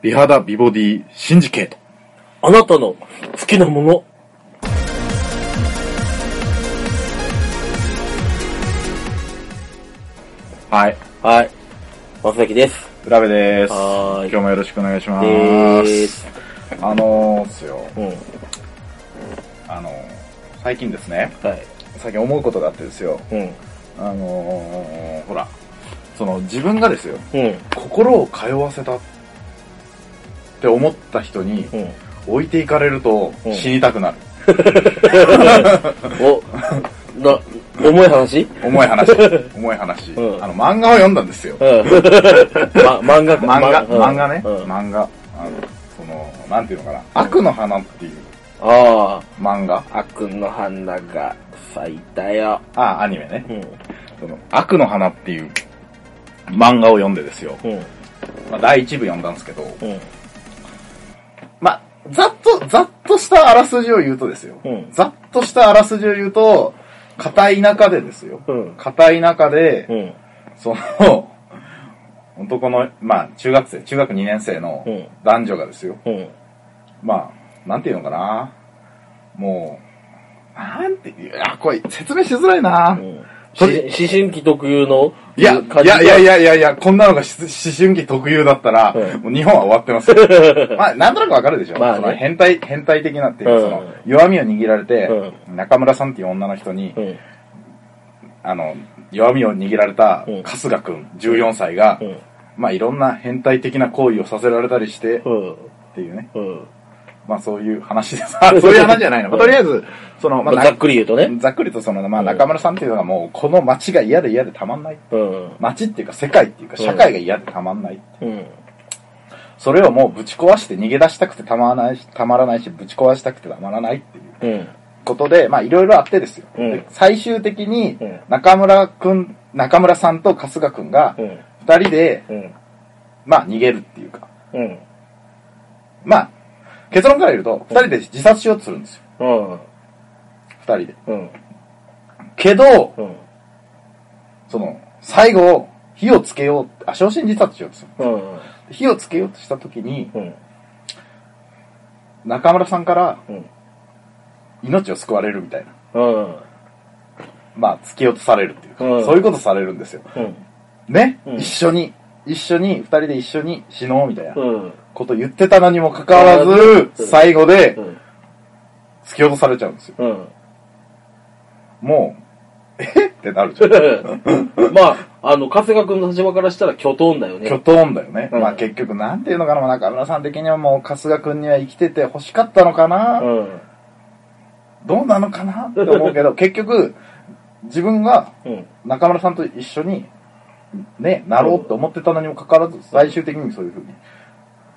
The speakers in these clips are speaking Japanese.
美肌美ボディシンジケート。あなたの好きなもの。はい。はい。まさきです。浦部です。はーい今日もよろしくお願いします。でーす。あのー、っすよ。うん。あのー、最近ですね、はい。最近思うことがあってですよ。うん。あのー、ほら、その自分がですよ、うん。心を通わせたって思った人にうん。置いていかれるとうん死にたくなる。お、な、重い話？重い話。重い話。うんあの、漫画を読んだんですよ。漫画漫画、うん漫画ね。うん漫画。あの、その、なんていうのかな。悪の花っていうあ漫画。あ、悪の花が咲いたよ。あ、アニメね。うん。その、悪の花っていう漫画を読んでですよ。うん。まあ、第一部読んだんですけど、ざっと、ざっとしたあらすじを言うとですよ。うんざっとしたあらすじを言うと、片田舎でですよ。うん。片田舎で、うん。その、男の、まあ、中学生、中学2年生のうん男女がですよ。うん。まあ、なんていうのかな。もう、なんていう、あ、これ説明しづらいな。思春期特有のいや、いやいやいやいやいや、こんなのがし思春期特有だったら、うんもう日本は終わってますよ。まあ、なんとなくわかるでしょ。まあねその変態、変態的なっていうか、うんその、弱みを握られて、う中村さんっていう女の人に、うん。あの、弱みを握られたうん春日くん、14歳が、うん。まあ、いろんな変態的な行為をさせられたりして、っうん。ていうね。うん。まあ、そういう話です。あそういう話じゃないの。まあとりあえず、その、まあ、まあざっくり言うとね。ざっくりとその、まあ、うん中村さんっていうのがもう、この街が嫌で嫌でたまんない。うん。街っていうか、世界っていうか、社会が嫌でたまんない。うん。それをもうぶち壊して逃げ出したくてたまらないし、たまらないし、ぶち壊したくてたまらないっていううん。ことで、まあいろいろあってですよ。うんで最終的にうん、中村くん、中村さんと春日くんがう、ん。二人で、うん。まあ逃げるっていうか、うん。まあ、結論から言うと、二人で自殺しようとするんですよ。うん。二人で。うん。けど、うん。その、最後、火をつけよう、あ、焼身自殺しようとする。うん。火をつけようとした時に、うん。中村さんからうん。命を救われるみたいな。うん。まあ、突き落とされるっていうか、うんそういうことされるんですよ。うん。ね、うん一緒に、一緒に、二人で一緒に死のうみたいなうん。こと言ってたのにもかかわらず、うん最後でうん。突き落とされちゃうんですよ。うん。もう、え？ってなるじゃん。まあ、あの、春日君の立場からしたら巨頭だよね。キョトーンだよね。うんまあ結局、なんていうのかな、まあ中村さん的にはもう春日くんには生きてて欲しかったのかな、うん。どうなのかな？って思うけど、結局、自分がうん。中村さんと一緒に、ね、なろうって思ってたのにもかかわらず、最終的にそういうふうに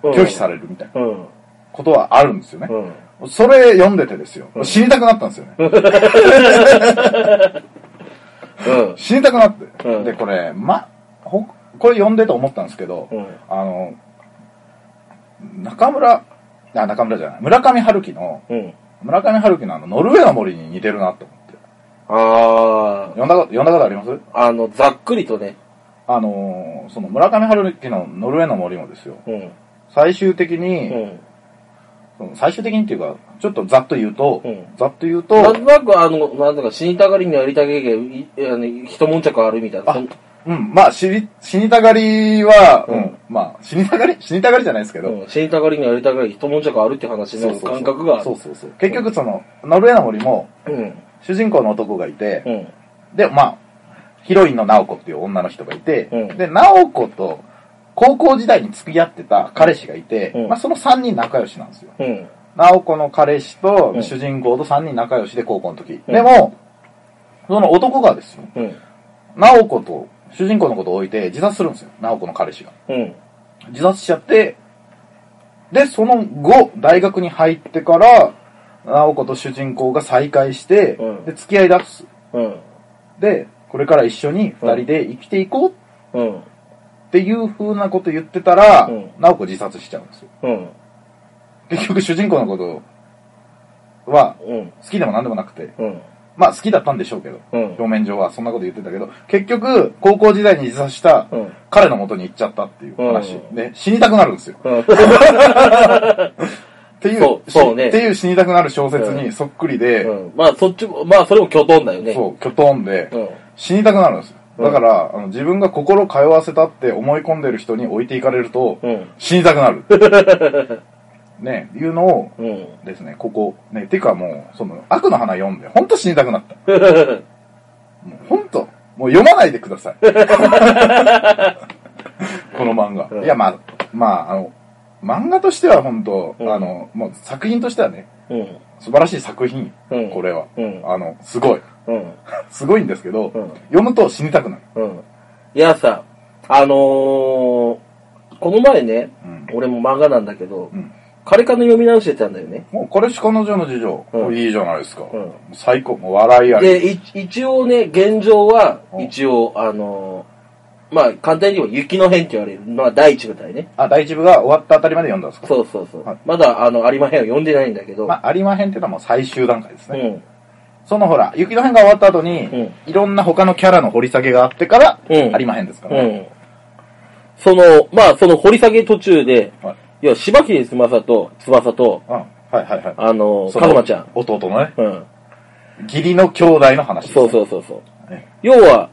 拒否されるみたいなうん。ことはあるんですよね。うん。それ読んでてですよ。うん死にたくなったんですよね。うん。死にたくなって。うんで、これ、ま、ほ、これ読んでて思ったんですけど、うん。あの、中村、あ、中村じゃない、村上春樹の、うん。村上春樹のあの、ノルウェーの森に似てるなと思って。あ読んだこと、読んだことあります？あ、あの、ざっくりとね。あのー、その村上春樹のノルウェーの森もですよ。うん。最終的うに、ん。その最終的にっていうか、ちょっとざっと言うと、うんざっと言うと、なんとなく、あの、なんだか死にたがりにやりたげげ、いあの、一悶着あるみたいな。うん、まあ、死に、死にたがりは、う、うんんまあ、死にたがり？死にたがりじゃないですけど、うん。死にたがりにやりたがり、一悶着あるって話の感覚が。そうそうそう。結局その、ノルウェーの森も、うん。主人公の男がいて、うん。で、まあ、ヒロインの直子っていう女の人がいて、うんで、直子と高校時代に付き合ってた彼氏がいて、うんまあその3人仲良しなんですよ。うん。直子の彼氏とうん主人公と3人仲良しで高校の時。うんでも、その男がですよ、うん。直子と主人公のことを置いて自殺するんですよ。直子の彼氏が。うん。自殺しちゃって、で、その後、大学に入ってから、直子と主人公が再会して、うんで、付き合い出す。うん。で、これから一緒に二人で生きていこううん。っていう風なこと言ってたら、うん直子自殺しちゃうんですよ。うん。結局主人公のことはうん。好きでも何でもなくて、うん。まあ好きだったんでしょうけど、うん表面上はそんなこと言ってたけど、結局、高校時代に自殺したうん彼の元に行っちゃったっていう話。うんで、死にたくなるんですよ。うん。っていう、そうそうねっていう死にたくなる小説にそっくりで、うん。まあ、そっちも、まあ、それも巨トンだよね。そう、キョトンで、うん。死にたくなるんですよ。うんだから、あの自分が心通わせたって思い込んでる人に置いていかれると、うん。死にたくなる。ね、いうのをうん。ですね、ここ、ね、てかもう、その、悪の花読んで、ほんと死にたくなった。もうほんと、もう読まないでください。この漫画。うんいや、まあ、まあ、あの、漫画としては本当、うんあの、もう作品としてはね、うん。素晴らしい作品、うんこれは。うんあの、すごい。うん。すごいんですけど、うん読むと死にたくなる。うん。いやさ、あのー、この前ね、うん俺も漫画なんだけど、うんカレカの読み直してたんだよね。もう、彼氏彼女の事情、うんいいじゃないですか。うん最高、もう笑いあり。で、い一応ね、現状はう、ん一応、あのー、まあ、簡単に言えば雪の変って言われる。まあ、第一部隊ね。あ、第一部が終わったあたりまで読んだんですか？そうそうそう。はいまだ、あの、有馬編を読んでないんだけど、まあ、有馬編っていうのはもう最終段階ですね。うん。そのほら、雪の編が終わった後に、うんいろんな他のキャラの掘り下げがあってから、うん有馬編ですからね。うん。その、まあ、その掘り下げ途中で、はい。いや、柴木翼と、翼と、うん。はいはいはい。あの、そのカズマちゃん。弟のね、うん。義理の兄弟の話です、そうそうそうそう。ね要は、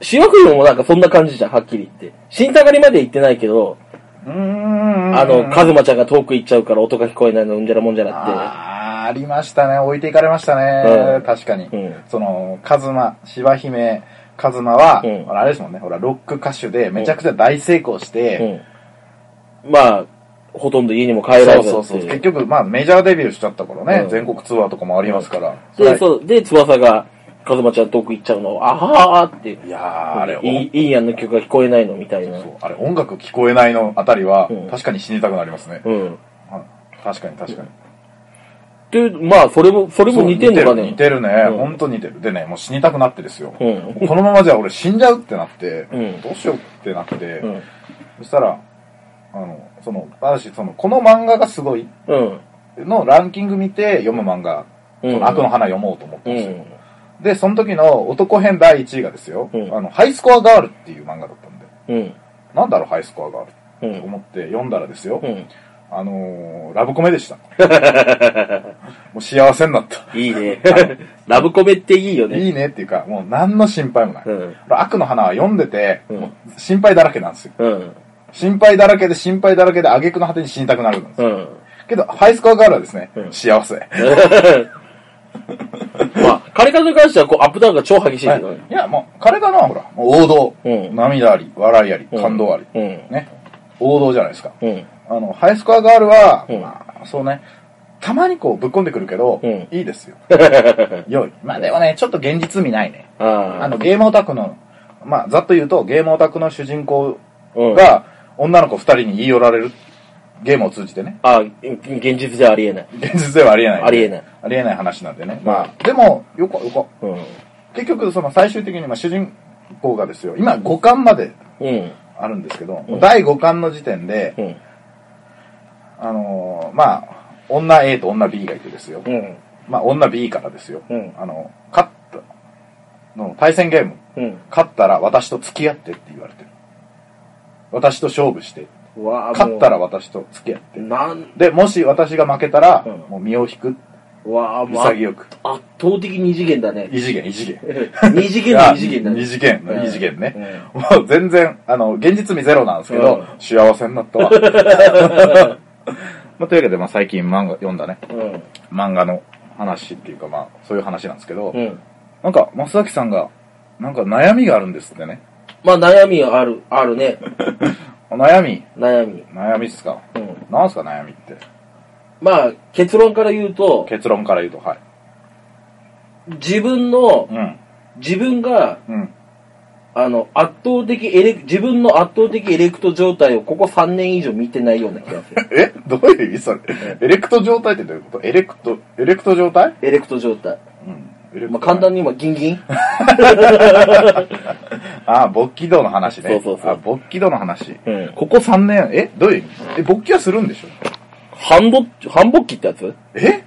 シワクリもなんかそんな感じじゃん、はっきり言って。死にたがりまで行ってないけど、うーん。あの、カズマちゃんが遠く行っちゃうから音が聞こえないのうんじゃらもんじゃなあーありましたね。置いていかれましたね。うん確かに。うんその、カズマ、柴姫、カズマは、うんほらあれですもんね。ほら、ロック歌手でめちゃくちゃ大成功しって。て、うん。まあ、ほとんど家にも帰らずそうそうそう。結局、まあ、メジャーデビューしちゃったからね、うん全国ツアーとかもありますから。で、そう、で、翼が、カズマちゃん遠く行っちゃうのを、あはーって、いやー、あれ、いい、いいやんの曲が聞こえないのみたいな。そうあれ、音楽聞こえないのあたりは、うん確かに死にたくなりますね。うん。はい確かに確かに。で、まあ、それも、それも似てんのかね？似てるね。うんほんと似てる。でね、もう死にたくなってですよ。うん。このままじゃ俺死んじゃうってなって、うんどうしようってなって、うん。そしたら、あの、その、私、その、この漫画がすごいうん。のランキング見て読む漫画、うんその悪の花読もうと思ったうんですよ。で、その時の男編第1位がですよ、うんあの、ハイスコアガールっていう漫画だったんで、ん。うん。なんだろう、ハイスコアガールうん。と思って読んだらですよ、うん。あのー、ラブコメでした。もう幸せになった。いいね。ラブコメっていいよね。いいねっていうか、もう何の心配もない。うん。悪の花は読んでて、うん心配だらけなんですよ。うん。心配だらけで心配だらけで挙句の果てに死にたくなるんですよ。うん。けど、ハイスコアガールはですね、うん幸せ。まあ、カレカに関しては、こう、アップダウンが超激しいはいけどね。いや、もう、彼らのはほら、王道。うん涙あり、笑いあり、感動あり。うん。ね。王道じゃないですか。うん。あの、ハイスコアガールは、うんまあ、そうね、たまにこうぶっ込んでくるけど、うんいいですよ。良い。まあでもね、ちょっと現実味ないね。ああの、ゲームオタクの、まあ、ざっと言うと、ゲームオタクの主人公うん。が、女の子二人に言い寄られる。ゲームを通じてね。あ、現実ではありえない。現実ではありえない。ありえない。ありえない話なんでね。まあ、でも、よか、よか。うん。結局、その最終的に、まあ、主人公がですよ、今5巻までうん。あるんですけど、うん第5巻の時点で、うん。あのーまあ、女 A と女 B がいてですよ。うん。まあ、女 B からですよ。うんあの、勝った、の対戦ゲーム、うん。勝ったら私と付き合ってって言われてる。私と勝負して。勝ったら私と付き合って。なん、で、もし私が負けたら、うんもう身を引く。うわあもうあ潔く。圧倒的二次元だね。異次元、異次元。二次元の二次元だね。二次元 のうん異次元ね。もう全然、あの、現実味ゼロなんですけど、うん幸せになったわ。まあ、というわけで、まあ、最近漫画読んだね、うん。漫画の話っていうか、まあ、そういう話なんですけど、うん。なんか、増崎さんが、なんか悩みがあるんですってね。まあ悩みはある、あるね。悩み、悩み。悩みっすか？うん。なんすか悩みって？まあ結論から言うと、結論から言うと、はい。自分の、うん。自分が、うん。あの、圧倒的エレ、自分の圧倒的エレクト状態をここ3年以上見てないような気がする。え？どういう意味？それ。エレクト状態ってどういうこと？エレクト、エレクト状態？エレクト状態。うん。まあ簡単に今ギンギン。ああ、勃起道の話ね。そうそうそう。あ、勃起道の話。うん。ここ3年、え？どういう意味？え、勃起はするんでしょ？半ぼ、半勃起ってやつ？え？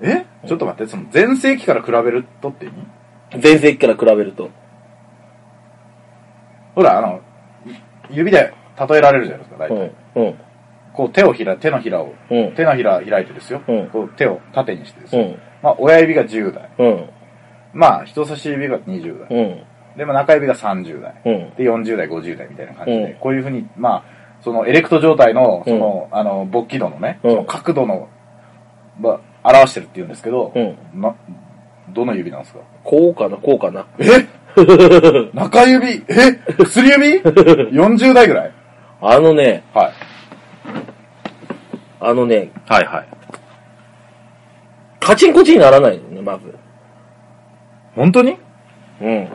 え？ちょっと待って、その前世紀から比べるとって意味？前世紀から比べると。ほら、あの、指で例えられるじゃないですか、大う体。ん。うん。こう手をひら、手のひらを、うん手のひら開いてですよ。うんこう手を縦にしてですよ。うん。まあ、親指が10代。うん。まあ、人差し指が20代。うん。で、まあ、中指が30代。うん。で、40代、50代みたいな感じで、うんこういうふうに、まあ、そのエレクト状態の、その、あの、勃起度のね、うんその角度の、まあ、表してるって言うんですけど、うん。な、どの指なんですかこうかな、こうかな。え 中指？え？薬指 ?40 代ぐらい？あのね、はい。あのね、はいはい。カチンコチンにならないのね、まず。本当に？うん。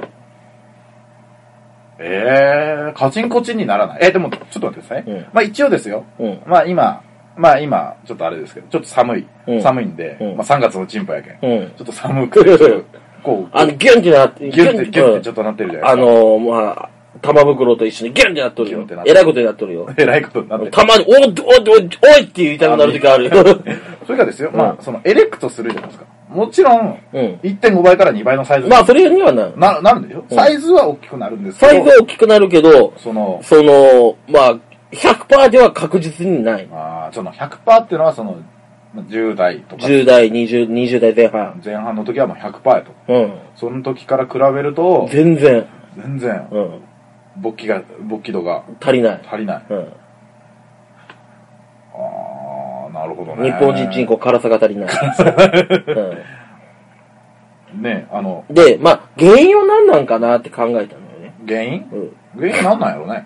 えー、カチンコチンにならない。え、でも、ちょっと待ってください。うんまあ一応ですよ。うん。まあ今、まあ今、ちょっとあれですけど、ちょっと寒い。うん寒いんで、うんまあ3月のチンパやけん。うん。ちょっと寒くて、ちょっと こう、あの、ギュンってなって、ギュンって、ギュンってちょっっとなってるじゃあないですか。のー、まあ、玉袋と一緒にギュンってなっとるよギュンってなっ。てるえらいことになっとるよ。えらいことになってる。たまに、おい、おい、おい、おいって言いたくなる時あるよ。それがですよ、まうんあ、そのエレクトするじゃないですか。もちろん、うん。1.5倍から2倍のサイズまあ、それにはな、な、なるんでしょ？うんサイズは大きくなるんですけど、サイズは大きくなるけど、その、その、まあ、100%では確実にない。あーその100%っていうのはその、まあ10代とか、10代、20、20代前半。前半の時はもう100%やと。うん。その時から比べると、全然、全然、うん。勃起が、勃起度が足りない。足りない。うん。ああ、なるほどね。日本人人口辛さが足りない。ね、あの、うん、で、まあ、原因は何なんかなって考えたのよね。原因？うん。原因なんなんやろね。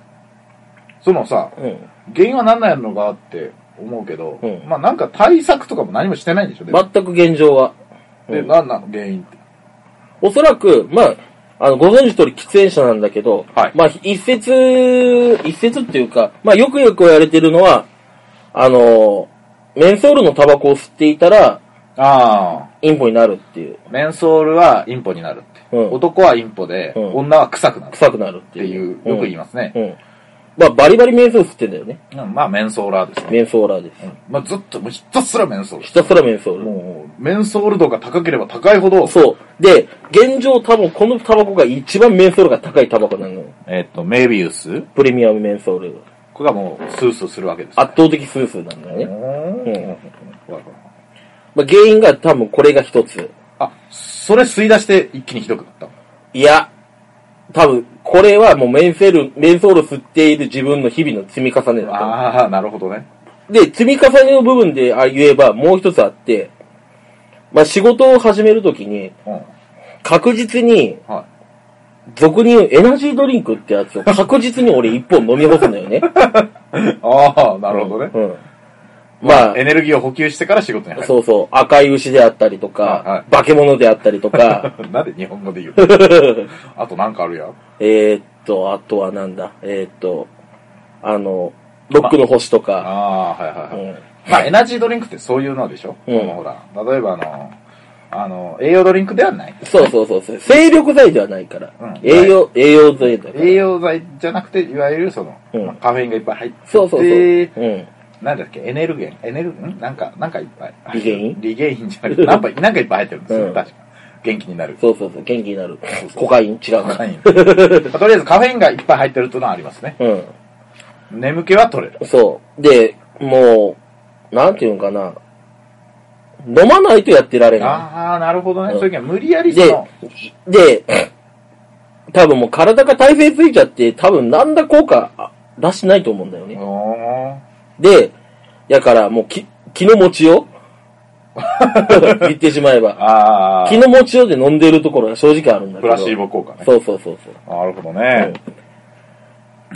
そのさ、うん。原因はなんなんやろがって思うけど、うんまあなんか対策とかも何もしてないんでしょ、でも全く現状は。で、うんなんなの？原因って。おそらく、まあ、あの、ご存知通り喫煙者なんだけど、はいまあ、一説、一説っていうか、まあ、よくよく言われてるのは、あの、メンソールのタバコを吸っていたら、あインポになるっていう。あ、メンソールはインポになるって。うん男はインポで、うん女は臭くなるっ臭くなるってていう。いう、よく言いますね。うん。うん。まあ、バリバリメンソール吸ってんだよね。うんまあメンソーラーですね。メンソーラーです。まあずっと、もうひたすらメンソール。ひたすらメンソール。もう、メンソール度が高ければ高いほど、そう。で、現状多分このタバコが一番メンソールが高いタバコなのよ。えっと、メビウスプレミアムメンソール。これがもう、スースーするわけです、圧倒的数数なんだよね。ね。まあ、原因が多分これが一つ。あ、それ吸い出して一気にひどくなったのいや、多分、これはもうメンセール、メンソールを吸っている自分の日々の積み重ねだと。ああ、なるほどね。で、積み重ねの部分であ言えばもう一つあって、まあ仕事を始めるときに、うん。確実に、は俗に言うエナジードリンクってやつを確実に俺一本飲み干すのよね。い。ああ、なるほどね。うん。まあ、まあエ、ネルギーを補給してから仕事に入る。そうそう、赤い牛であったりとか、化け物であったりとか、なんで日本語で言うの？あとなんかあるやん。えーっと、あとはなんだ、えーっと、あの、ロックの星とか、ああ、はいはいはい。うんまあ、エナジードリンクってそういうのでしょ、うんほら、例えばあの、あの、栄養ドリンクではない。そうそうそうそう。精力剤ではないから。うん栄養、栄養剤だから。栄養剤じゃなくて、いわゆるその、うんまあカフェインがいっぱい入ってて、そうそうそう。うん。なんだっけ、エネルゲン、エネル、ん？なんか、なんかいっぱい。リゲインリゲインじゃなくて、なんか なんかいっぱい入ってるんですよ、うん確か。元気になる。そうそうそう。元気になる。コカイン？違うな。コカインまあとりあえずカフェインがいっぱい入ってるっていうのはありますね。うん。眠気は取れる。そう。で、もう、なんていうのかな。飲まないとやってられなああ、なるほどね。うんそういう時は無理やりで、で、多分もう体が体勢ついちゃって、多分なんだ効果あ出してないと思うんだよね。おで、やからもうき、気の持ちよ言ってしまえーば。ああ、気の持ちよで飲んでるところが正直あるんだけど。プラシーボ効果ね。そうそうそうそう。なるほどね。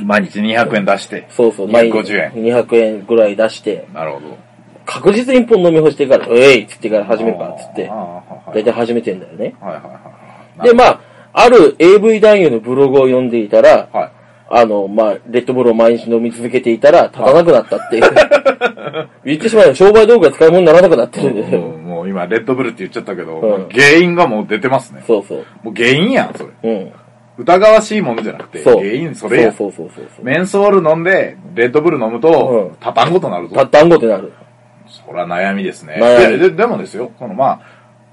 毎日200円出して。そうそう。250円。200円ぐらい出して、なるほど。確実に一本飲み干してから、うえいっつってから始めるかっつってあー、はい大体始めてんだよね。はいはいはい。で、まあ、ある AV 男優のブログを読んでいたら、はい。あの、まあ、レッドブルを毎日飲み続けていたら、立たなくなったっていう。言ってしまえば商売道具が使い物にならなくなってるんで。もうもう今、レッドブルって言っちゃったけど、うん原因がもう出てますね。そうそう。もう原因やん、それ。うん。疑わしいものじゃなくて、そう。原因それやん。そうそうそうそう。メンソール飲んで、レッドブル飲むと、うん立たんことなるぞ。た単語ってなる。そら悩みですね。悩みでででもですよ、このまあ、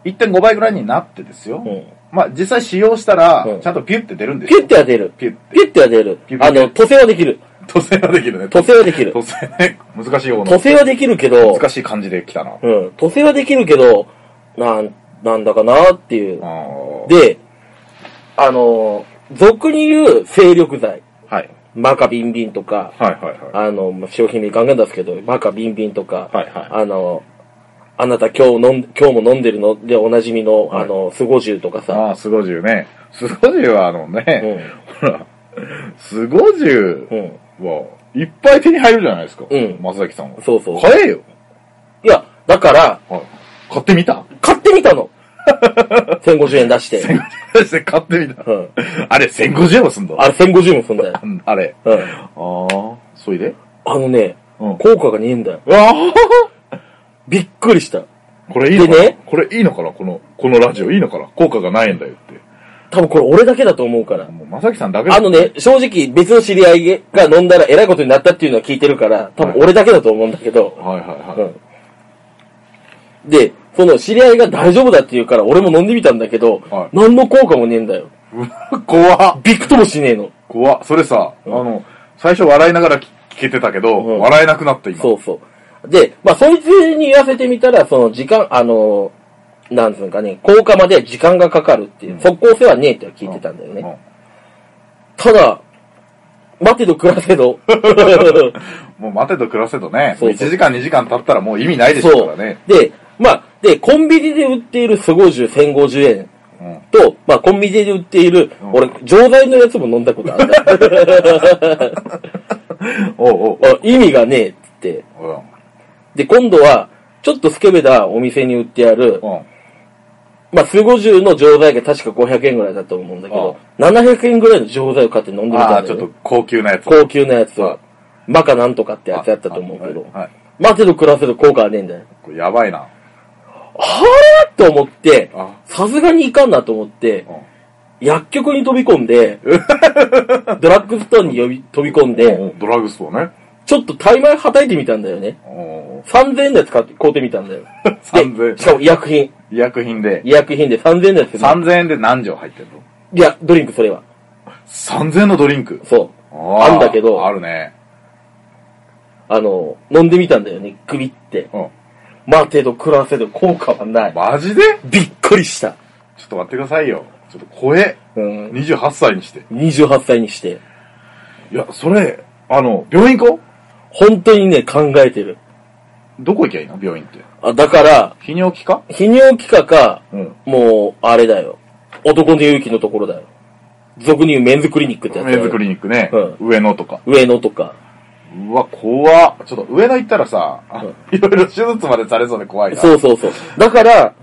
1.5倍ぐらいになってですよ。うん。まあ、実際使用したらうん、ちゃんとピュって出るんですピよ。ュッては出る。ピュッて。ピュッては出るあの、塗装はできる。塗装はできるね。塗装はできる塗。装ね。難しい方の塗。装はできるけど、難しい漢字で来たな。うん。塗装はできるけど、なん、なんだかなっていう。で、あの、俗に言う精力剤。はい。マカビンビンとか、はいはいはい。あの、まあ商品名ガンガン出すけど、マカビンビンとか、はいはいあの、あなた今日飲ん、今日も飲んでるの？でおなじみの、はいあの、スゴジュウとかさ、ああ、スゴジュウね。スゴジュウはあのね、ほら、スゴジュうん。うん。ウはいっぱい手に入るじゃないですか。うん松崎さんは。そうそう。買えよ。いや、だから、はい。買ってみた？買ってみたの。1050円出して。して買ってみた。うん。あれ、1050円もすんだ。あれ1050円もすんだよ。うんあれ。うん。ああ、そいで？あのね、うん。効果がねえんだよ。うわびっくりした。ーこれいいのかな？でね？これいいのかな？この、このラジオいいのかな？効果がないんだよって。多分これ俺だけだと思うから。もう、まさきさんだけだあのね、正直別の知り合いが飲んだら偉いことになったっていうのは聞いてるから、多分俺だけだと思うんだけど。はいはいはい。うん。で、その知り合いが大丈夫だって言うから俺も飲んでみたんだけど、はい何の効果もねえんだよ。う わ怖っ。びくともしねえの。怖っ。それさ、あうんの、最初笑いながら聞けてたけど、うん笑えなくなった今。そうそう。で、まあそいつに言わせてみたら、その時間、あの、なんつうのかね、効果まで時間がかかるっていう、うん即効性はねえって聞いてたんだよね。うんただ、待てど暮らせど。もう待てと暮らせとね、そうそう1時間2時間経ったらもう意味ないでしょうからね。で、まあ、で、コンビニで売っているスゴジュ1050円うん。と、まあ、コンビニで売っている、うん俺、錠剤のやつも飲んだことあるんだ。おうおう あ意味がねえって言って。で、今度は、ちょっとスケベなお店に売ってある、うん。まあ、スゴジュの錠剤が確か500円ぐらいだと思うんだけど、700円ぐらいの錠剤を買って飲んでみああ、たんだちょっと。高級なやつ。高級なやつは。マカなんとかってやつやったと思うけど。はいはい。待てど暮らせど効果はねえんだよ。これやばいな。はぁと思って、あ、さすがにいかんなと思って、うん。薬局に飛び込んで、ドラッグストアに呼び飛び込んで、うんドラッグストアね。ちょっとタイマーはたいてみたんだよね。お3000円のやつ買って、買うてみたんだよ。3000円しかも医薬品。医薬品で。医薬品で3000円のやつで、3000円で何錠入ってんの？いや、ドリンクそれは。?3000 円のドリンク？そう。あーあんだけどあるね。あの、飲んでみたんだよね。グビって。うん。待てど暮らせど効果はない。マジで？びっくりした。ちょっと待ってくださいよ。ちょっと怖え。うん。28歳にして。28歳にして。いや、それ、あの、病院行こう？本当にね、考えてる。どこ行きゃいいの？病院って。あ、だから、泌尿器科？泌尿器科か、うん。もう、あれだよ。男の勇気のところだよ。俗に言うメンズクリニックってやつだよ。メンズクリニックね。う上野とか。上野とか。うわ、怖っ。ちょっと上野行ったらさ、あいろいろ手術までされそうで怖いな。そうそうそう。だから、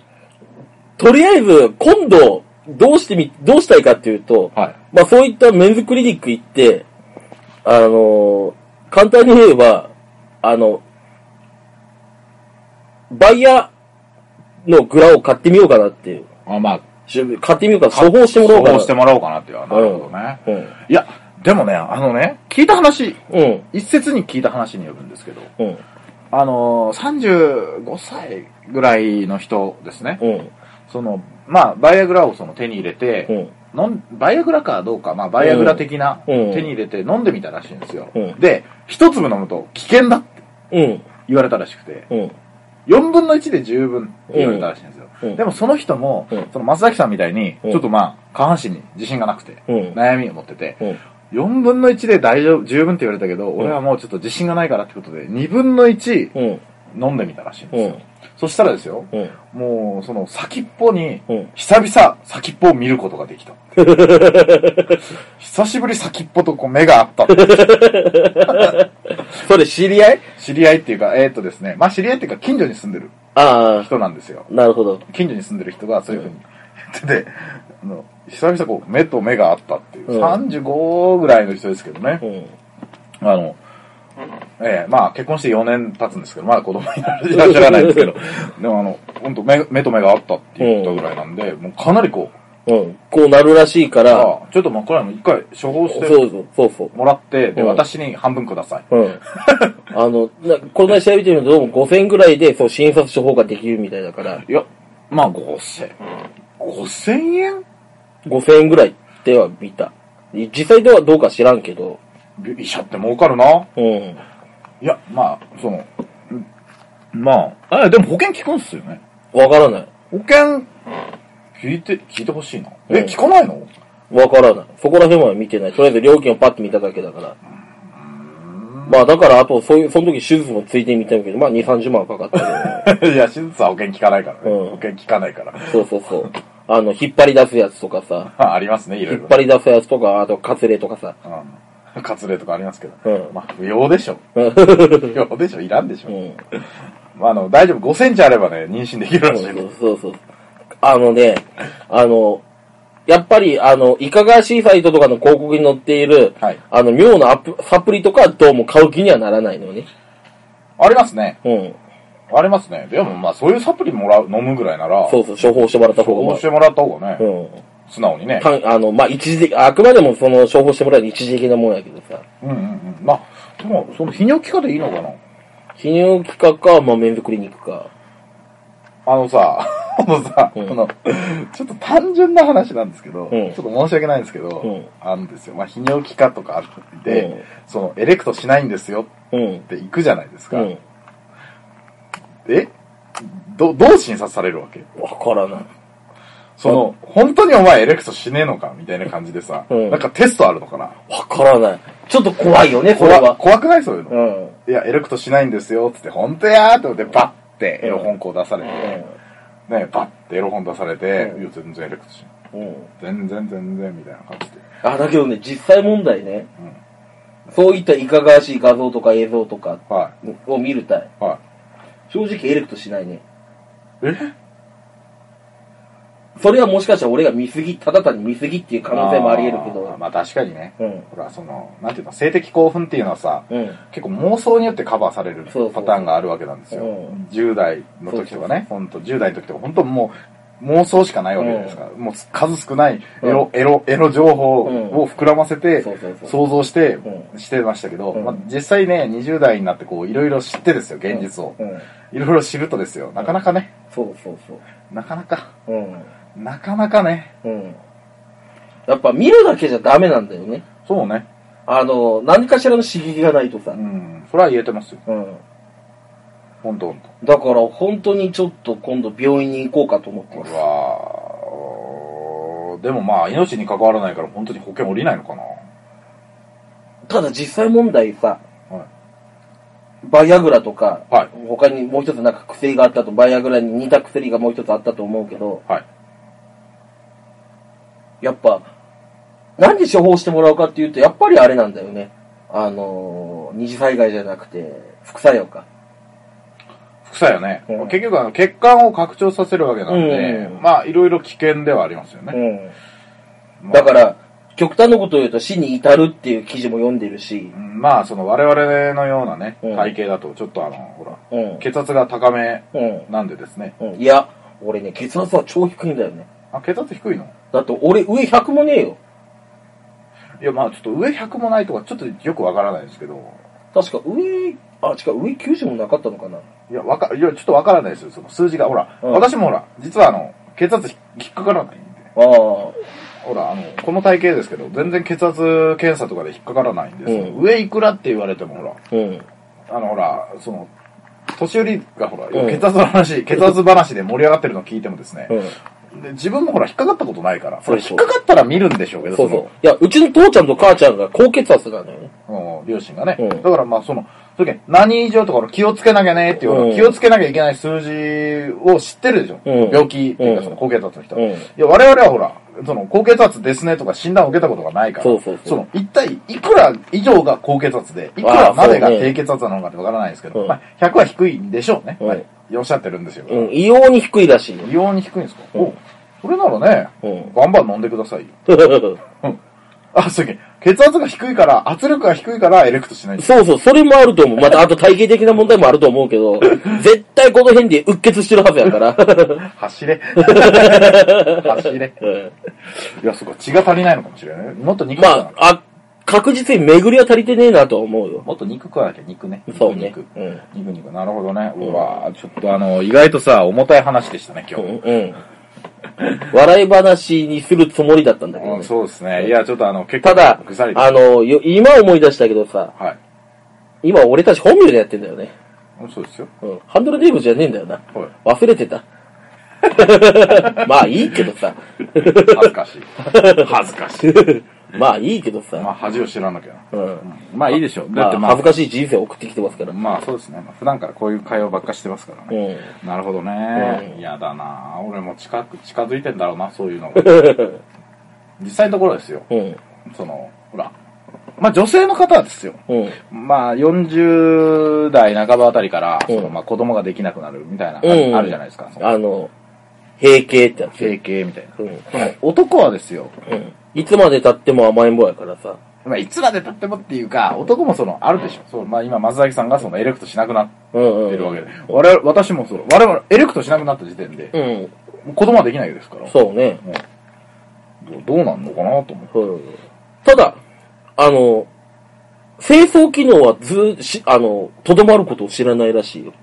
とりあえず、今度、どうしてみ、どうしたいかっていうと、はい。まあそういったメンズクリニック行って、あのー簡単に言えば、あの、バイヤーのグラを買ってみようかなっていう。あ、まあ、し買ってみようかな。処方してもらおうかな。処方してもらおうかなっていう。なるほどね。うん。いや、でもね、あのね、聞いた話、うん。一説に聞いた話によるんですけど、うん。あのー、35歳ぐらいの人ですね。うん。その、まあ、バイアグラをその手に入れて、うん。飲んバイアグラかどうか、まあ、バイアグラ的な、うん手に入れて飲んでみたらしいんですよ。うんで、一粒飲むと危険だってうん。言われたらしくて、うん。4分の1で十分って言われたらしいんですよ。うんでもその人も、うんその松崎さんみたいに、うんちょっとまあ、下半身に自信がなくて、うん。悩みを持ってて、うん。4分の1で大丈夫、十分って言われたけど、俺はもうちょっと自信がないからってことで、2分の1うん。飲んでみたらしいんですよ。うん。そしたらですよ、うん。もう、その先っぽに、うん。久々先っぽを見ることができた。久しぶり先っぽとこう目があった。それ知り合い？知り合いっていうか、えーっとですね、まあ知り合いっていうか近所に住んでるあ人なんですよ。あ、なるほど。近所に住んでる人がそういうふうに言ってて、あの久々こう目と目があったっていう、うん35ぐらいの人ですけどねう、ん。あの、ええまあ結婚して4年経つんですけど、まだ子供いらっしゃらないんですけど、でもあの、本当目目と目があったって言ったぐらいなんで、もうかなりこう、うん。こうなるらしいから、あちょっとまあこれはもう一回処方してそうそう、そうそう。もらって、で、うん私に半分ください。うん。あの、なこの前調べてみると、どうも5000円ぐらいで、そう、診察処方ができるみたいだから、いや、まあ5000。5000円？5000円ぐらいでは見た。実際ではどうか知らんけど、医者って儲かるな。うん。いや、まあ、その、うんまあ、あ、でも保険聞くんすよね。わからない。保険、聞いて、聞いてほしいな。え、うん聞かないの？わからない。そこら辺は見てない。とりあえず料金をパッと見ただけだから。まあだから、あと、そういう、その時手術もついてみたけど、まあ2、30万かかったけど、いや、手術は保険聞かないからね。うん保険聞かないから。そうそうそう。あの、引っ張り出すやつとかさ、あ ありますね、いろいろ。引っ張り出すやつとか、あと、カツレとかさ。うん。割礼とかありますけど。うんまあ、不要でしょ。うん。不要でしょ、いらんでしょ。うんまあ、あの、大丈夫。5センチあればね、妊娠できるらしいそうよ。そうそう。あのね、あの、やっぱり、あの、いかがわしいサイトとかの広告に載っている、はいあの、妙なアプサプリとかはどうも買う気にはならないのよね。ありますね。うん。ありますね。でも、まあ、そういうサプリもらう、飲むぐらいなら、そうそう、処方してもらった方がま処方してもらった方がね、あ。うん。素直にね。あの、まあ、一時的、あくまでもその、処方してもらうの一時的なもんやけどさ。うんうんうん。まあ、でも、その泌尿器科でいいのかな？泌尿器科か、まあ、メンズクリニックか。あのさ、あのさ、うんこの、ちょっと単純な話なんですけど、うんちょっと申し訳ないんですけど、うんあるんですよ。まあ、泌尿器科とかで、うんその、エレクトしないんですようんっ。て行くじゃないですか。うん。え？ど、どう診察されるわけ？わからない。その、本当にお前エレクトしねえのかみたいな感じでさ、うんなんかテストあるのかな？わからない。ちょっと怖いよね、これは。怖怖くない？そういうの、うん。いや、エレクトしないんですよ、つって、本当やーって思って、バッてエロ本こう出されて、ね、バッてエロ本出されて、うんいや、全然エレクトしない。全然全然、みたいな感じで。あ、だけどね、実際問題ね、そういったいかがわしい画像とか映像とかはを見るたい。い。は正直エレクトしないね。い。え？それはもしかしたら俺が見すぎ、ただ単に見すぎっていう可能性もあり得るけど。まあ確かにね。うん。ほら、その、なんていうの、性的興奮っていうのはさ、うん。結構妄想によってカバーされるパターンがあるわけなんですよ。うん10代の時とかね、本当10代の時とか、本当もう妄想しかないわけですか。もう数少ないエロ、エロ、エロ情報を膨らませて想像して、うしてましたけど、うんまあ、実際ね、20代になってこう、いろいろ知ってですよ、現実を。うん。いろいろ知るとですよ、なかなかね、そうそうそう。なかなか、うん。なかなかね、うん。やっぱ見るだけじゃダメなんだよね。そうね。あの、何かしらの刺激がないとさう。ん、それは言えてますよ。うん。ほんとほんと。だから本当にちょっと今度病院に行こうかと思ってこれます。は、でもまあ、命に関わらないから本当に保険降りないのかな。ただ実際問題さ、はバイアグラとか、はい他にもう一つなんか薬があったと、バイアグラに似た薬がもう一つあったと思うけど、はい。やっぱ、なんで処方してもらうかっていうと、やっぱりあれなんだよね。あのー、二次災害じゃなくて、副作用か。副作用ね。うん結局あの、血管を拡張させるわけなんで、うんまあ、いろいろ危険ではありますよね。うん。まあだから、極端なことを言うと死に至るっていう記事も読んでるしう、んまあ、その我々のようなね、うん体型だと、ちょっとあの、ほら、うん。血圧が高めうん。なんでですね。うん。いや、俺ね、血圧は超低いんだよね。あ、血圧低いの？だって俺上100もねえよ。いや、まあ、ちょっと上100もないとか、ちょっとよくわからないですけど、確か上、あ、違う、上90もなかったのかな。いや、わか、いや、ちょっとわからないですよ、その数字が。ほら、うん私もほら、実はあの、血圧ひ引っかからないんで。ああ。ほら、あの、この体型ですけど、全然血圧検査とかで引っかからないんですよ。うん上いくらって言われても、ほら、うん。あの、ほら、その、年寄りがほら、うん血圧の話、血圧話で盛り上がってるのを聞いてもですね、うん。で自分もほら、引っかかったことないから、そうそう引っかかったら見るんでしょうけど、そうそう。いや、うちの父ちゃんと母ちゃんが高血圧なのよね。の、うん両親がね。うんだからまあ、その、それ何以上とか気をつけなきゃねっていう、うん気をつけなきゃいけない数字を知ってるでしょ。うん病気っていうか、うんその高血圧の人は。うんいや、我々はほら、その、高血圧ですねとか診断を受けたことがないから、そうそうそうの、一体いくら以上が高血圧で、いくらまでが低血圧なのかってわからないですけど、うんまあ、100は低いんでしょうね。うんまあおっしゃってるんですよ。うん。異様に低いらしいよ。異様に低いんですか、うんおそれならね、うんバンバン飲んでくださいよ。うん。あ、そうけ。血圧が低いから、圧力が低いからエレクトしないそうそう、それもあると思う。また、あと体型的な問題もあると思うけど、絶対体この辺でうっ血してるはずやから。走れ。走れ。うんいや、そこ血が足りないのかもしれない。もっと肉まあ、あ、確実に巡りは足りてねえなとは思うよ。もっと肉食わなきゃ肉ね。そうね肉。うん。肉肉。なるほどね。うわーちょっとあの、意外とさ、重たい話でしたね、今日。うん。うん。笑い話にするつもりだったんだけどうんね。そうですね。いや、ちょっとあの、結構、ただあの、よ今思い出したけどさ、はい。今俺たち本名でやってんだよね。うんそうですよ。うん。ハンドルネームじゃねえんだよな。はい。忘れてた。まあいいけどさ。恥ずかしい。恥ずかしい。まあいいけどさ。まあ、恥を知らなきゃな。うん。まあ、いいでしょう。だまあってまあ、恥ずかしい人生を送ってきてますから。まあ、そうですね。まあ普段からこういう会話ばっかしてますからね。うん。なるほどね。うん嫌だな俺も近く、近づいてんだろうな、そういうのが。実際のところですよ。うん。その、ほら。まあ女性の方はですよ。うん。まあ40代半ばあたりから、うんそのまあ子供ができなくなるみたいな、うんあるじゃないですか。そのあの、閉経ってやつ。整形みたいな。うん。男はですよ。うん。いつまで経っても甘えん坊やからさ。まあいつまで経ってもっていうか、男もその、あるでしょ。そう、まあ今松崎さんがそのエレクトしなくなっうんうん。てるわけで。我々、私もそう。我々、エレクトしなくなった時点で、うん。もう子供はできないですから。そうね。どうどうなんのかなと思って。そうただ、あの、清掃機能はず、し、あの、とどまることを知らないらしいよ。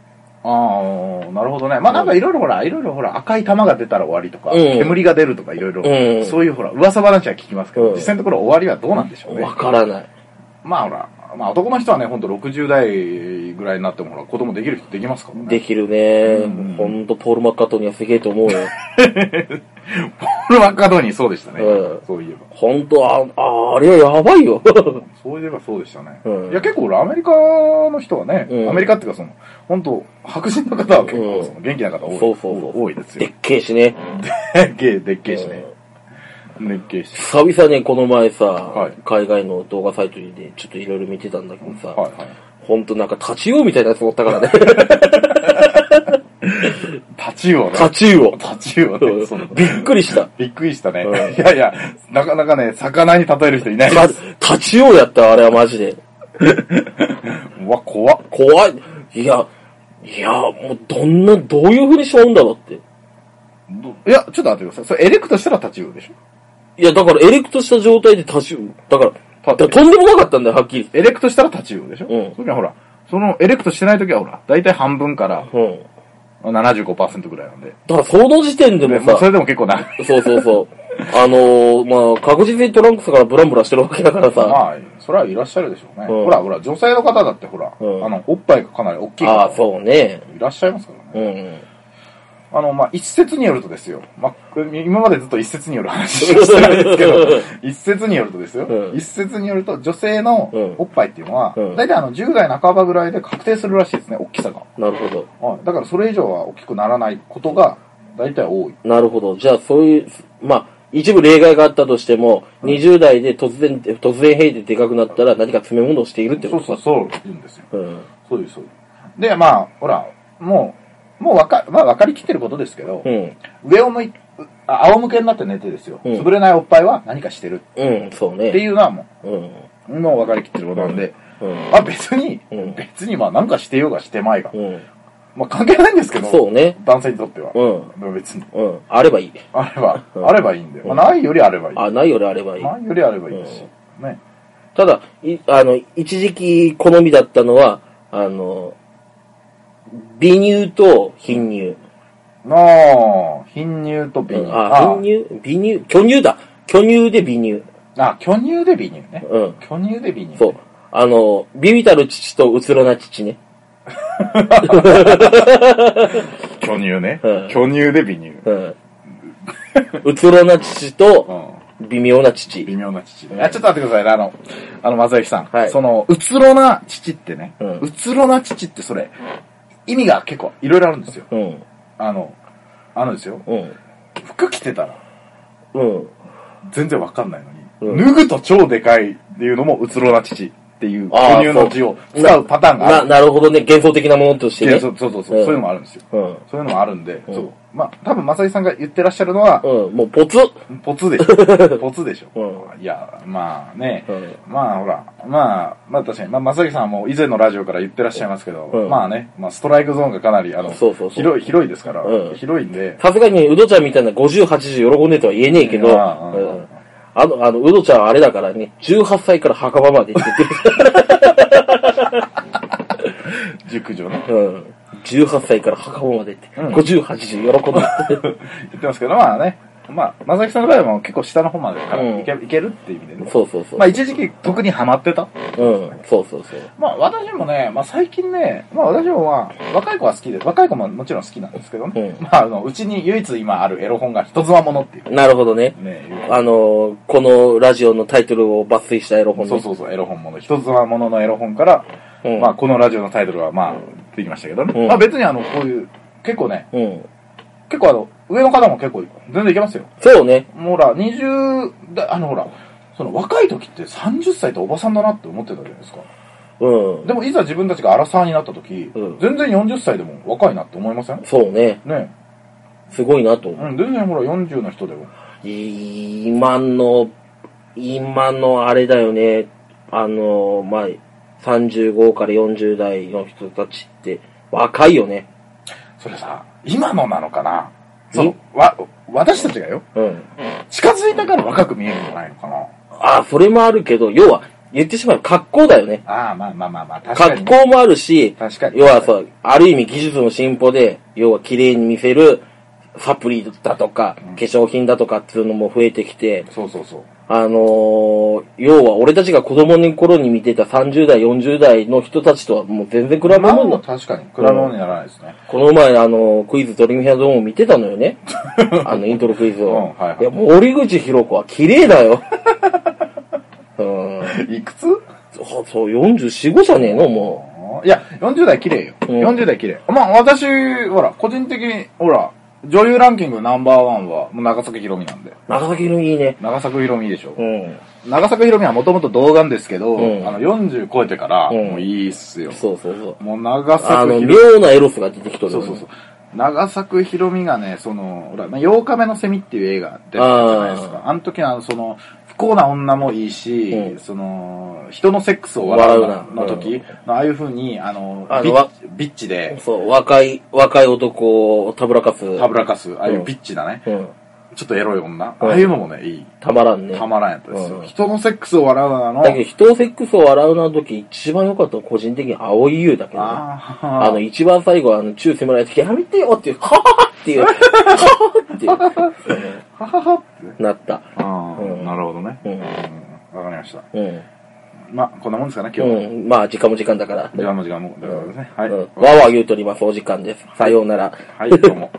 ああ、なるほどね。まあなんかいろいろほら、いろいろほら、赤い玉が出たら終わりとか、うん煙が出るとかいろいろ、うんそういうほら、噂話は聞きますけど、うん実際のところ終わりはどうなんでしょうね。わからない。まあほら、まあ男の人はね、ほんと60代ぐらいになってもほら、子供できる人できますからね。できるねうん。ほんと、ポール・マッカートニーはすげえと思うよ。ポール・マッカートニーそうでしたね。うんそういえば。ほんと、あ、ああれはやばいよ。そういえばそうでしたね。うんいや結構俺アメリカの人はね、うんアメリカっていうかその、本当白人の方は結うん構その元気な方多い,、そうそうそう多いですよでっ。けえしね。でっけえ、でっけえしね。でっけえし。久々ね、この前さ、はい海外の動画サイトでちょっといろいろ見てたんだけどさ、はいはい。ほんとなんかタチウオみたいなやつおったからね。タチウオね。タチウオ。タチウオね。そのびっくりした。びっくりしたね。うんいやいや、なかなかね、魚に例える人いないでたす。タチウオやった、あれはマジで。うわ、怖っ。怖い。いや、いや、もうどんな、どういう風にしまうんだろうって。どいや、ちょっと待ってください。それエレクトしたらタチウオでしょ？いや、だからエレクトした状態でタチウオ。だから、ただとんでもなかったんだよ、はっきり。エレクトしたらタチウオでしょ？うんそれはほら、そのエレクトしてない時はほら、だいたい半分からうん。75%ぐらいなんで。だからその時点でもさそ、れでも結構な。そうそうそう。あのー、まあ、確実にトランクスからブランブラしてるわけだからさ。まあ、それはいらっしゃるでしょうね。うんほら、ほら、女性の方だってほら、うんあの、おっぱいがかなり大きい方ああ、そうね。いらっしゃいますからね。うん。あの、まあ、一説によるとですよ。まあ、今までずっと一説による話してないですけど、一説によるとですよ。うん一説によると、女性のうんおっぱいっていうのは、うん大体あの、10代半ばぐらいで確定するらしいですね、大きさが。なるほど。はい。だからそれ以上は大きくならないことが、大体多い。なるほど。じゃあ、そういう、まあ、一部例外があったとしても、20代で突然、突然変異ででかくなったら何か詰め物をしているってそことうそう、そう言うんですよ。うん。そうです、そうです。で、まあ、ほら、もう、もうわか、まあ分かりきってることですけど、うん。上を向い、あ仰向けになって寝てですよ。うん潰れないおっぱいは何かしてるうん、そうってね。いうのはもうん。う、もう分かりきってることなんで、うん。まあ別に、うん別にまあなんかしてようがしてまいが、うん。まあ関係ないんですけど、そうね。男性にとっては。うん。まあ別に、うん。あればいい。あれば、うんあればいいんで、まあないよりあればいい。あ、ないよりあればいい。ないよりあればいいし、ね。ただ、い、あの、一時期好みだったのは、あの、微乳と貧乳。なあ、貧乳と微乳。あ、貧乳？微乳？巨乳だ。巨乳で微乳。あ、巨乳で微乳ね。うん。巨乳で微乳、ね。そう。あの、ビビたる父とうつろな父ね。巨乳ね。うん巨乳で微乳。うん。うつろな父とうん。微妙な父。微妙な父。あ、ちょっと待ってくださいね。あの、あの、松崎さん。はいその、うつろな父ってね。うんうつろな父ってそれ、意味が結構いろいろあるんですよ。うん。あの、あのですよ。うん。服着てたらうん。全然わかんないのに、うん脱ぐと超でかいっていうのもうつろな父。っていう固有の字を使うパターンがあな、る。なるほどね。幻想的なものとしてね。そうそうそうそう、いうのもあるんですよ。うん。そういうのもあるんで、うんそう。まあ、多分、正木さんが言ってらっしゃるのは、うん。もうポツ？ポツでしょ。ポツでしょ。ういや、まあね、うんまあほら、まあ、まあ確かに、まあ、正木さんはもう以前のラジオから言ってらっしゃいますけど、うんまあね、まあストライクゾーンがかなり、あの、広い、広いですから、うん広いんで、さすがに、うどちゃんみたいな50、80喜んでとは言えねえけど、うんうんあの、あの、うどちゃんはあれだからね、18歳から墓場まで行って熟女ね。て、うん。18歳から墓場まで行って、うん50、80喜んで。言ってますけど、まあね、まあ、正木さんの場合は結構下の方までいけ,、いけるっていう意味でね。そうそうそう。まあ一時期特にハマってた。うん、そうそうそう。まあ私もね、まあ最近ね、まあ私もまあ若い子は好きで、若い子ももちろん好きなんですけどね。うんまああの、うちに唯一今あるエロ本が人妻ものっていう。なるほどね。ね、あの、このラジオのタイトルを抜粋したエロ本ね。そうそうそう、エロ本もの。人妻もののエロ本から、うんまあこのラジオのタイトルはまあ、できましたけどね。うんまあ別にあの、こういう、結構ね、うん。結構あの、上の方も結構全然いけますよ。そうね。もうほら、20だ、あのほら、その若い時って30歳っておばさんだなって思ってたじゃないですか。うん。でもいざ自分たちがアラサーになった時、うん全然40歳でも若いなって思いません？そうね。ねすごいなと思う。うん、全然ほら40の人でも。今の、今のあれだよね。あの、まあ、35から40代の人たちって若いよね。それさ、今のなのかな？その、わ、私たちがよ、うん。近づいたから若く見えるんじゃないのかな？ああ、それもあるけど、要は、言ってしまう格好だよね。ああ、まあまあまあまあ、確かに、格好もあるし、確かに。要はそう、ある意味技術の進歩で、要は綺麗に見せるサプリだとか、うん化粧品だとかっていうのも増えてきて、そうそうそう。あのー要は俺たちが子供の頃に見てた30代、40代の人たちとはもう全然比べまあ物だ。確かに、比べ物にならないですね。この前、あの、クイズドリミヘアドーム見てたのよね。あの、イントロクイズを。うんはいはいや、森口博子は綺麗だよ。うん。いくつ？そう、そう44、5じゃねえのもいや、40代綺麗よ。うん40代綺麗。まあ私、ほら、個人的に、ほら、女優ランキングナンバーワンは、もう長崎ひろみなんで。う。長崎のいいね。長崎ひろみでしょ。うん。長崎ひろみはもともと童顔ですけど、うんあの、40超えてから、うんもういいっすよ。そうそうそう。もう長あの、崎ひろ妙なエロスが出てきとるよねそうそうそう。長作ひろみがね、その、ほら、まあ、8日目のセミっていう映画出たじゃないですか。あの時のその、不幸な女もいいし、うんその、人のセックスを笑うな笑うなの時、ああいう風に、あの、あのわビッビッチで、そう、若い、若い男をたぶらかす。たぶらかす、ああいうビッチだね。うん。ちょっとエロい女。うんああいうのもね、いい。たまらんね。たまらんやったですよ。うん人のセックスを笑うなの、だけど、人をセックスを洗うな時、一番良かったのは個人的に青い優だけどね。ああの、一番最後、あの、チュー迫られて、やめてよっていう、はははっていう、はははっていう、はははって。なった。ああ、うんなるほどね。うんうんわかりました。うん。まあ、こんなもんですかね、今日は。うん。まあ、時間も時間だから。時間も時間も。だからですね。はい。うん。わわ言うとります、お時間です。さようなら。はい、どうも。